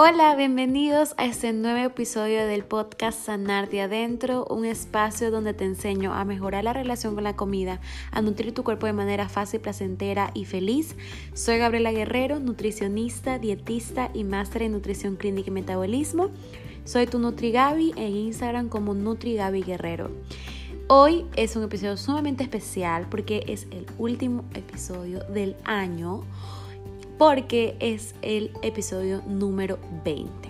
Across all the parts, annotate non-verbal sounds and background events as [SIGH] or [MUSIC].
Hola, bienvenidos a este nuevo episodio del podcast Sanar de Adentro, un espacio donde te enseño a mejorar la relación con la comida, a nutrir tu cuerpo de manera fácil, placentera y feliz. Soy Gabriela Guerrero, nutricionista, dietista y máster en nutrición clínica y metabolismo. Soy tu NutriGabi en Instagram como NutriGabi Guerrero. Hoy es un episodio sumamente especial porque es el último episodio del año porque es el episodio número 20.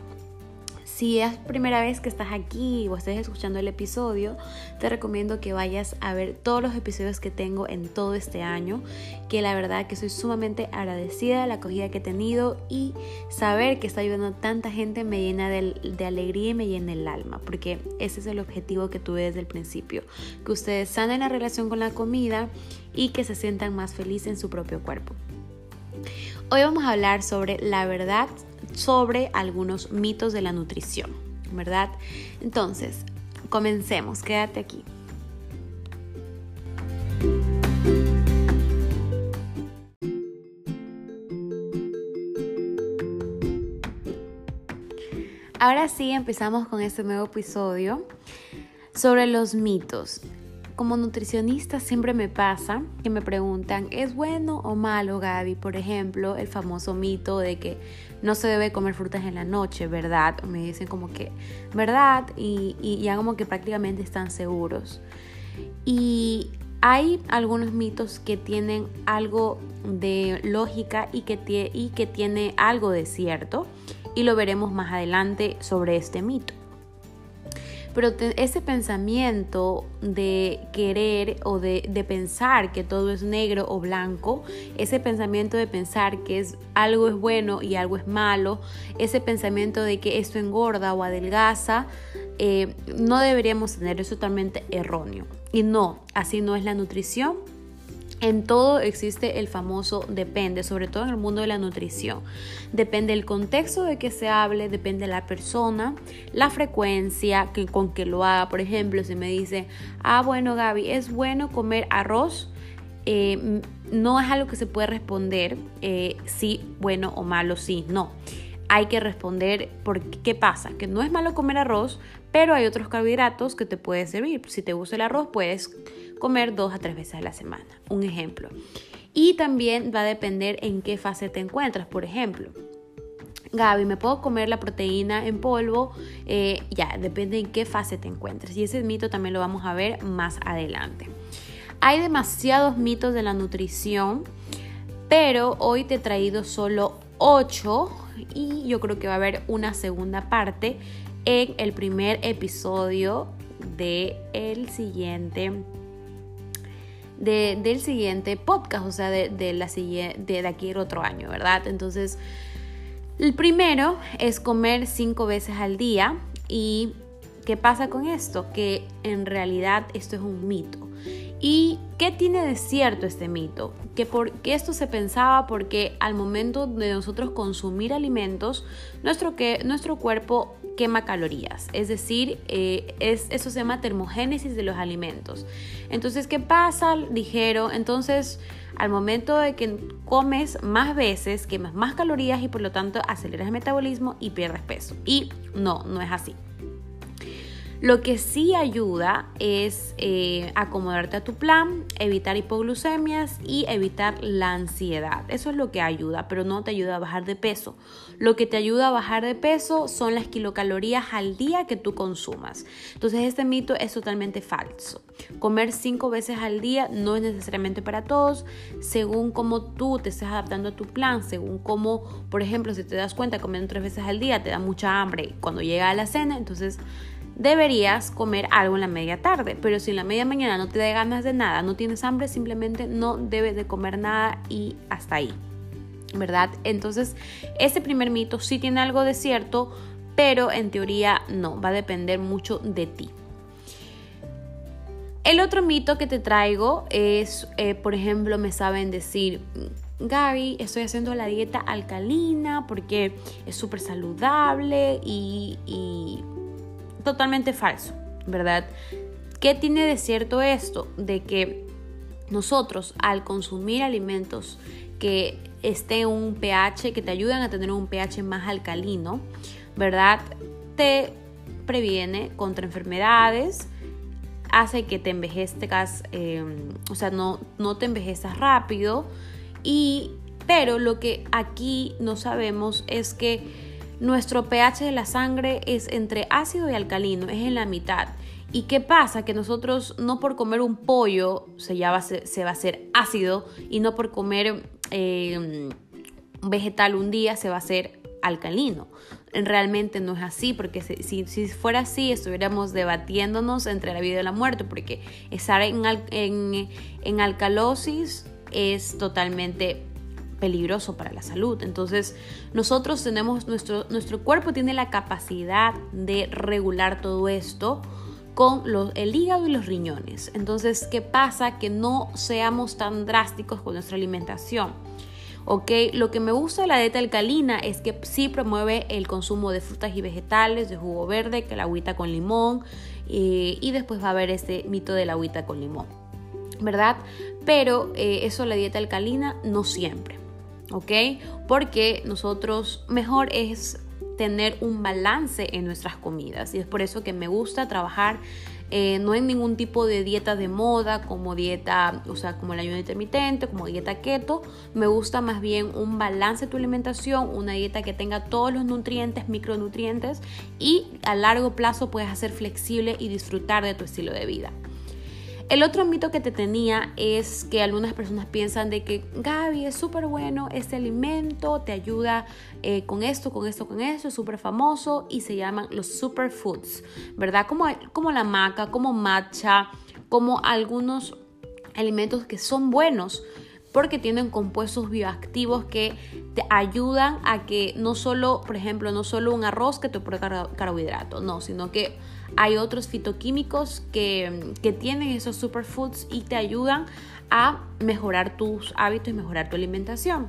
Si es primera vez que estás aquí o estés escuchando el episodio, te recomiendo que vayas a ver todos los episodios que tengo en todo este año, que la verdad que soy sumamente agradecida de la acogida que he tenido y saber que está ayudando tanta gente me llena de, de alegría y me llena el alma, porque ese es el objetivo que tuve desde el principio, que ustedes sanen la relación con la comida y que se sientan más felices en su propio cuerpo. Hoy vamos a hablar sobre la verdad sobre algunos mitos de la nutrición, ¿verdad? Entonces, comencemos, quédate aquí. Ahora sí, empezamos con este nuevo episodio sobre los mitos como nutricionista siempre me pasa que me preguntan, ¿es bueno o malo, Gaby? Por ejemplo, el famoso mito de que no se debe comer frutas en la noche, ¿verdad? Me dicen como que, ¿verdad? Y, ya como que prácticamente están seguros. Y hay algunos mitos que tienen algo de lógica y que, y que tiene algo de cierto. Y lo veremos más adelante sobre este mito. Pero ese pensamiento de querer o de, pensar que todo es negro o blanco, ese pensamiento de pensar que es, algo es bueno y algo es malo, ese pensamiento de que esto engorda o adelgaza, eh, no deberíamos tener, es totalmente erróneo. Y no, así no es la nutrición en todo existe el famoso depende, sobre todo en el mundo de la nutrición. Depende del contexto de que se hable, depende de la persona, la frecuencia que, con que lo haga. Por ejemplo, si me dice, ah, bueno, Gaby, es bueno comer arroz. Eh, no es algo que se puede responder eh, sí, bueno o malo, sí, no. Hay que responder por qué pasa, que no es malo comer arroz, pero hay otros carbohidratos que te pueden servir. Si te gusta el arroz, puedes comer dos a tres veces a la semana. Un ejemplo. Y también va a depender en qué fase te encuentras. Por ejemplo, Gaby, ¿me puedo comer la proteína en polvo? Eh, ya, depende en qué fase te encuentres. Y ese mito también lo vamos a ver más adelante. Hay demasiados mitos de la nutrición, pero hoy te he traído solo 8 y yo creo que va a haber una segunda parte en el primer episodio de el siguiente del siguiente podcast, o sea, de, la de, de aquí otro año, ¿verdad? Entonces, el primero es comer cinco veces al día y ¿qué pasa con esto? Que en realidad esto es un mito. ¿Y qué tiene de cierto este mito? Que, por, esto se pensaba porque al momento de nosotros consumir alimentos, nuestro, que, nuestro cuerpo quema calorías, es decir, eh, es, eso se llama termogénesis de los alimentos. Entonces, ¿qué pasa? Dijeron, entonces al momento de que comes más veces, quemas más calorías y por lo tanto aceleras el metabolismo y pierdes peso. Y no, no es así. Lo que sí ayuda es eh, acomodarte a tu plan, evitar hipoglucemias y evitar la ansiedad. Eso es lo que ayuda, pero no te ayuda a bajar de peso. Lo que te ayuda a bajar de peso son las kilocalorías al día que tú consumas. Entonces este mito es totalmente falso. Comer cinco veces al día no es necesariamente para todos, según cómo tú te estés adaptando a tu plan, según cómo, por ejemplo, si te das cuenta comiendo tres veces al día te da mucha hambre cuando llega a la cena, entonces deberías comer algo en la media tarde, pero si en la media mañana no te da ganas de nada, no tienes hambre, simplemente no debes de comer nada y hasta ahí, ¿verdad? Entonces, ese primer mito sí tiene algo de cierto, pero en teoría no, va a depender mucho de ti. El otro mito que te traigo es, eh, por ejemplo, me saben decir, Gaby, estoy haciendo la dieta alcalina porque es súper saludable y totalmente falso, ¿verdad? ¿Qué tiene de cierto esto? De que nosotros al consumir alimentos que esté un pH, que te ayudan a tener un pH más alcalino, ¿verdad? Te previene contra enfermedades, hace que te envejezcas, em, o sea, no, no te envejezas rápido. Y, pero lo que aquí no sabemos es que nuestro pH de la sangre es entre ácido y alcalino, es en la mitad. ¿Y qué pasa? Que nosotros no por comer un pollo se, va, a ser, hacer ácido y no por comer em, vegetal un día se va a hacer alcalino. Realmente no es así, porque si, fuera así estuviéramos debatiéndonos entre la vida y la muerte, porque estar en alcalosis es totalmente peligroso para la salud. Entonces, nosotros tenemos, nuestro, nuestro cuerpo tiene la capacidad de regular todo esto con los, el hígado y los riñones. Entonces, ¿qué pasa? Que no seamos tan drásticos con nuestra alimentación. ¿ok? Lo que me gusta de la dieta alcalina es que sí promueve el consumo de frutas y vegetales, de jugo verde, que la agüita con limón, eh, y después va a haber este mito de la agüita con limón, ¿verdad? Pero eh, eso la dieta alcalina no siempre. ¿Ok? Porque nosotros mejor es tener un balance en nuestras comidas y es por eso que me gusta trabajar eh, no en ningún tipo de dieta de moda como dieta, o sea, como el ayuno intermitente, como dieta keto. Me gusta más bien un balance de tu alimentación, una dieta que tenga todos los nutrientes, micronutrientes y a largo plazo puedes hacer flexible y disfrutar de tu estilo de vida. El otro mito que te tenía es que algunas personas piensan de que Gaby es súper bueno, este alimento te ayuda eh, con esto, con esto, con esto, es súper famoso y se llaman los superfoods, ¿verdad? Como, como la maca, como matcha, como algunos alimentos que son buenos porque tienen compuestos bioactivos que te ayudan a que no solo, por ejemplo, no solo un arroz que te aporta carbohidrato, no, sino que hay otros fitoquímicos que, que tienen esos superfoods y te ayudan a mejorar tus hábitos y mejorar tu alimentación.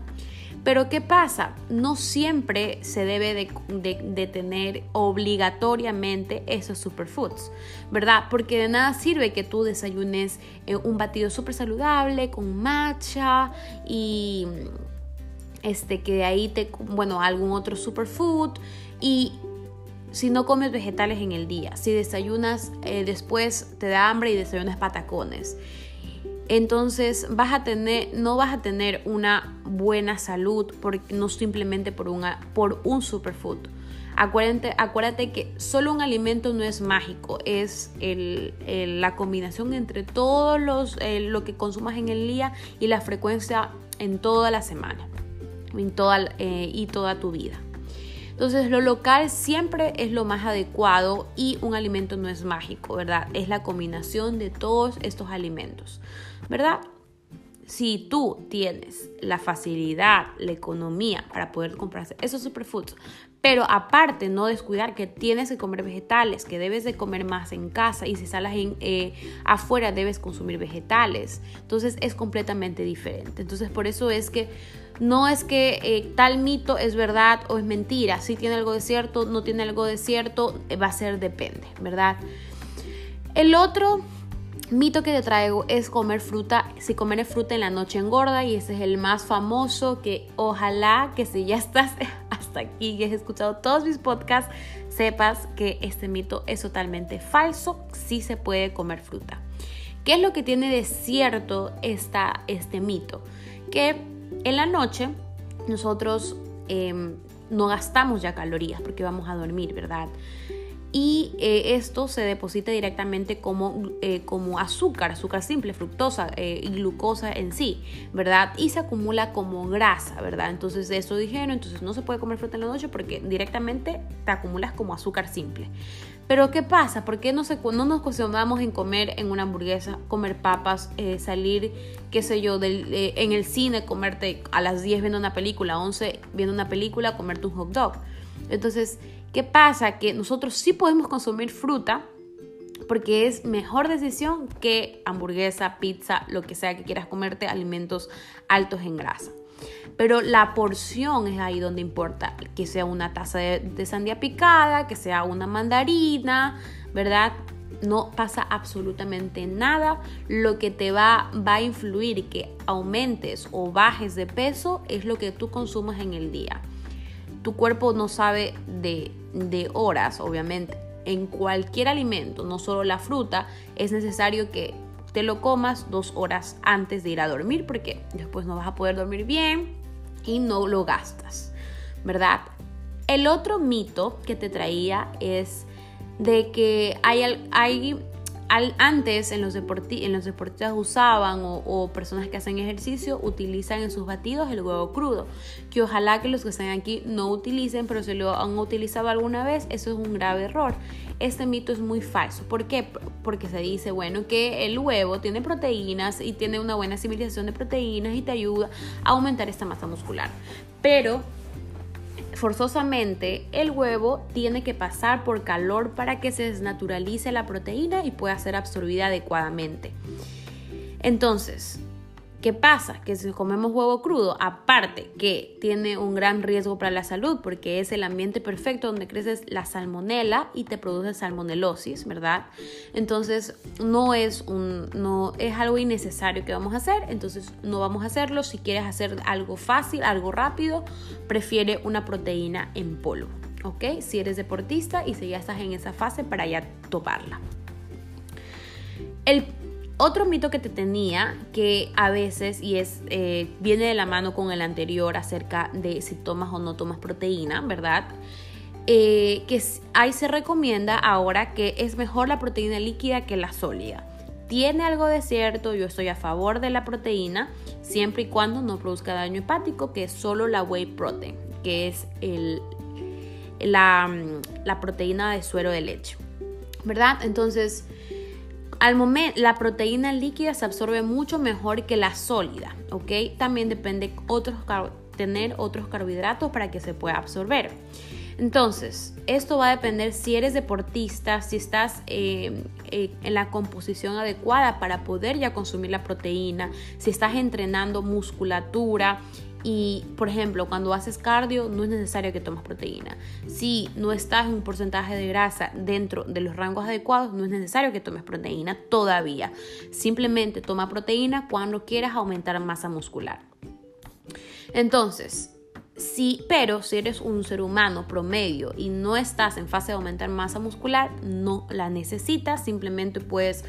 Pero ¿qué pasa? No siempre se debe de, tener obligatoriamente esos superfoods, ¿verdad? Porque de nada sirve que tú desayunes eh, un batido súper saludable con matcha y este, que de ahí te, bueno, algún otro superfood y si no comes vegetales en el día, si desayunas eh, después te da hambre y desayunas patacones entonces vas a tener, no vas a tener una buena salud porque no simplemente por, una, por un superfood. Acuérdate, acuérdate, que solo un alimento no es mágico, es la combinación entre todos los lo que consumas en el día y la frecuencia en toda la semana eh, y toda tu vida. Entonces lo local siempre es lo más adecuado y un alimento no es mágico, ¿verdad? Es la combinación de todos estos alimentos, ¿verdad? Si tú tienes la facilidad, la economía para poder comprarse esos superfoods, pero aparte no descuidar que tienes que comer vegetales, que debes de comer más en casa y si sales eh, afuera debes consumir vegetales, entonces es completamente diferente. Entonces por eso es que no es que eh, tal mito es verdad o es mentira. Si tiene algo de cierto, no tiene algo de cierto, eh, va a ser depende, ¿verdad? El otro mito que te traigo es comer fruta. Si comer fruta en la noche engorda y ese es el más famoso que ojalá que si ya estás aquí y has escuchado todos mis podcasts, sepas que este mito es totalmente falso. Sí se puede comer fruta. ¿Qué es lo que tiene de cierto este mito? Que en la noche nosotros em, no gastamos ya calorías porque vamos a dormir, ¿verdad? Y eh, esto se deposita directamente como, eh, como azúcar, azúcar simple, fructosa eh, y glucosa en sí, ¿verdad? Y se acumula como grasa, ¿verdad? Entonces eso dijeron, entonces no se puede comer fruta en la noche porque directamente te acumulas como azúcar simple. Pero ¿qué pasa? ¿Por qué no, se, no nos acostumbramos en comer en una hamburguesa, comer papas, salir, qué sé yo, del, en el cine, comerte a las 10 viendo una película, a 11 viendo una película, comerte un hot dog? Entonces, ¿qué pasa? Que nosotros sí podemos consumir fruta porque es mejor decisión que hamburguesa, pizza, lo que sea que quieras comerte, alimentos altos en grasa pero la porción es ahí donde importa, que sea una taza de, sandía picada, que sea una mandarina, ¿verdad? no pasa absolutamente nada. Lo que te va, va a influir que aumentes o bajes de peso es lo que tú consumas en el día. Tu cuerpo no sabe de, de horas, obviamente. En cualquier alimento, no solo la fruta, es necesario que te lo comas dos horas antes de ir a dormir porque después no vas a poder dormir bien y no lo gastas, ¿verdad? El otro mito que te traía es de que hay, hay antes en los, en los deportistas usaban o, personas que hacen ejercicio utilizan en sus batidos el huevo crudo, que ojalá que los que están aquí no utilicen, pero si lo han utilizado alguna vez, eso es un grave error. Este mito es muy falso. ¿Por qué? Porque se dice, bueno, que el huevo tiene proteínas y tiene una buena civilización de proteínas y te ayuda a aumentar esta masa muscular. Pero forzosamente el huevo tiene que pasar por calor para que se desnaturalice la proteína y pueda ser absorbida adecuadamente. Entonces, ¿Qué pasa? Que si comemos huevo crudo, aparte que tiene un gran riesgo para la salud porque es el ambiente perfecto donde crece la salmonela y te produce salmonelosis, ¿verdad? Entonces no es un no es algo innecesario que vamos a hacer, entonces no vamos a hacerlo. Si quieres hacer algo fácil, algo rápido, prefiere una proteína en polvo, ¿ok? Si eres deportista y si ya estás en esa fase para ya toparla. El otro mito que te tenía, que a veces, y es, eh, viene de la mano con el anterior acerca de si tomas o no tomas proteína, ¿verdad? Eh, que ahí se recomienda ahora que es mejor la proteína líquida que la sólida. Tiene algo de cierto, yo estoy a favor de la proteína, siempre y cuando no produzca daño hepático, que es solo la whey protein, que es el, la, la proteína de suero de leche, ¿verdad? Entonces, al momento, la proteína líquida se absorbe mucho mejor que la sólida, ¿ok? También depende otros tener otros carbohidratos para que se pueda absorber. Entonces, esto va a depender si eres deportista, si estás eh, eh, en la composición adecuada para poder ya consumir la proteína, si estás entrenando musculatura y, por ejemplo, cuando haces cardio no es necesario que tomes proteína. Si no estás en un porcentaje de grasa dentro de los rangos adecuados, no es necesario que tomes proteína todavía. Simplemente toma proteína cuando quieras aumentar masa muscular. Entonces, sí, pero si eres un ser humano promedio y no estás en fase de aumentar masa muscular, no la necesitas, simplemente puedes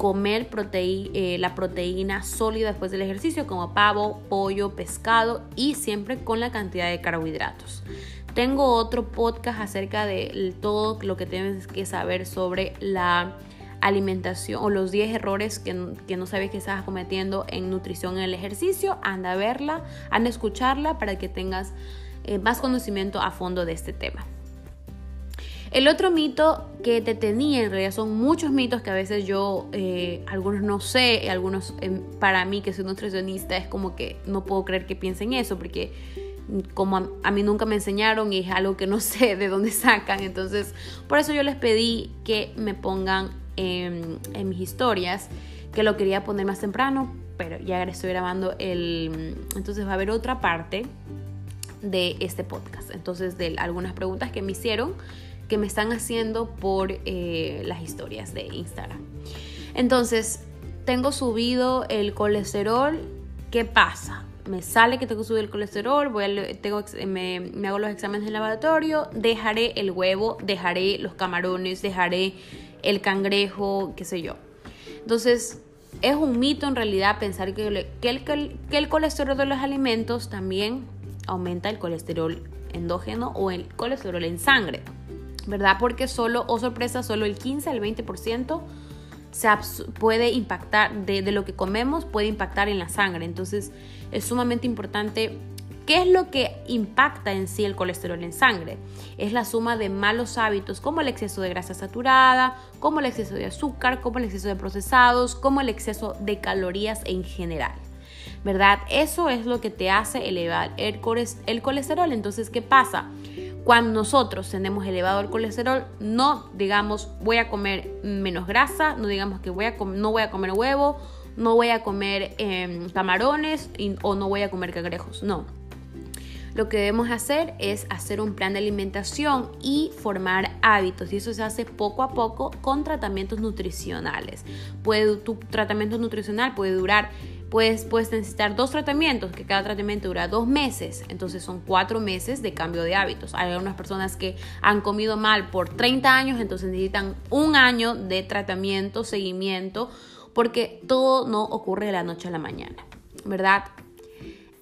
comer eh, la proteína sólida después del ejercicio como pavo, pollo, pescado y siempre con la cantidad de carbohidratos. Tengo otro podcast acerca de todo lo que tienes que saber sobre la alimentación o los 10 errores que, no sabes que estás cometiendo en nutrición en el ejercicio. Anda a verla, anda a escucharla para que tengas eh, más conocimiento a fondo de este tema. El otro mito que te tenía, en realidad son muchos mitos que a veces yo, eh, algunos no sé, algunos em, para mí que soy nutricionista es como que no puedo creer que piensen eso porque como a, mí nunca me enseñaron y es algo que no [LAUGHS] sé de dónde sacan, entonces por eso yo les pedí que me pongan en, mis historias, que lo quería poner más temprano, pero ya estoy grabando el... Entonces va a haber otra parte de este podcast, entonces de algunas preguntas que me hicieron que me están haciendo por eh, las historias de Instagram. Entonces, tengo subido el colesterol. ¿Qué pasa? Me sale que tengo subido el colesterol, voy a, tengo, me, me hago los exámenes en laboratorio, dejaré el huevo, dejaré los camarones, dejaré el cangrejo, qué sé yo. Entonces, es un mito en realidad pensar que, que el colesterol de los alimentos también aumenta el colesterol endógeno o el colesterol en sangre. ¿Verdad? Porque solo, o sorpresa, solo el 15 al 20% se puede impactar, de, lo que comemos puede impactar en la sangre. Entonces es sumamente importante. ¿Qué es lo que impacta en sí el colesterol en sangre? Es la suma de malos hábitos como el exceso de grasa saturada, como el exceso de azúcar, como el exceso de procesados, como el exceso de calorías en general. ¿Verdad? Eso es lo que te hace elevar el colesterol. Entonces, ¿qué pasa? Cuando nosotros tenemos elevado el colesterol, no digamos voy a comer menos grasa, no digamos que voy a no voy a comer huevo, no voy a comer em, camarones o no voy a comer cangrejos, no. lo que debemos hacer es hacer un plan de alimentación y formar hábitos. Y eso se hace poco a poco con tratamientos nutricionales. Puede, tu tratamiento nutricional puede durar Puedes, puedes, necesitar dos tratamientos, que cada tratamiento dura dos meses, entonces son cuatro meses de cambio de hábitos. Hay algunas personas que han comido mal por 30 años, entonces necesitan un año de tratamiento, seguimiento, porque todo no ocurre de la noche a la mañana, ¿verdad?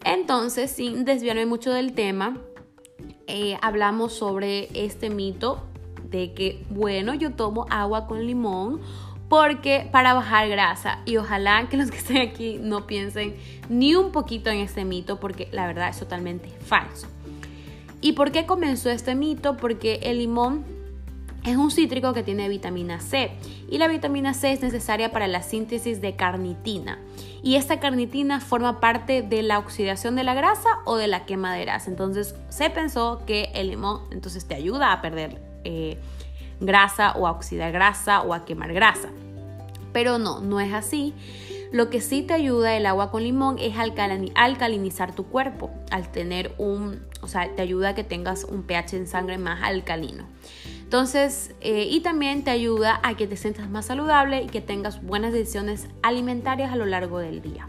Entonces, sin desviarme mucho del tema, eh, hablamos sobre este mito de que, bueno, yo tomo agua con limón porque para bajar grasa y ojalá que los que estén aquí no piensen ni un poquito en este mito porque la verdad es totalmente falso. ¿Y por qué comenzó este mito? Porque el limón es un cítrico que tiene vitamina C y la vitamina C es necesaria para la síntesis de carnitina y esta carnitina forma parte de la oxidación de la grasa o de la quema de grasa. Entonces se pensó que el limón entonces te ayuda a perder eh, grasa o a oxidar grasa o a quemar grasa. Pero no, no es así. Lo que sí te ayuda el agua con limón es alcalinizar tu cuerpo, al tener un, o sea, te ayuda a que tengas un pH en sangre más alcalino. Entonces, eh, y también te ayuda a que te sientas más saludable y que tengas buenas decisiones alimentarias a lo largo del día.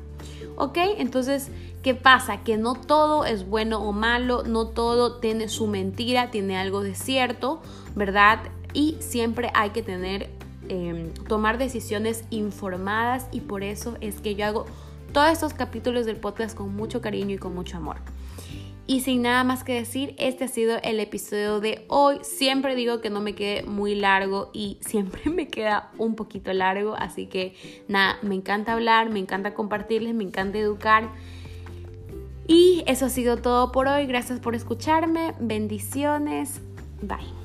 ¿Ok? Entonces, ¿qué pasa? Que no todo es bueno o malo, no todo tiene su mentira, tiene algo de cierto, ¿verdad? Y siempre hay que tener, em, tomar decisiones informadas y por eso es que yo hago todos estos capítulos del podcast con mucho cariño y con mucho amor. Y sin nada más que decir, este ha sido el episodio de hoy. Siempre digo que no me quede muy largo y [LAUGHS] siempre me queda un poquito largo. Así que nada, me encanta hablar, me encanta compartirles, me encanta educar. Y eso ha sido todo por hoy. Gracias por escucharme. Bendiciones. Bye.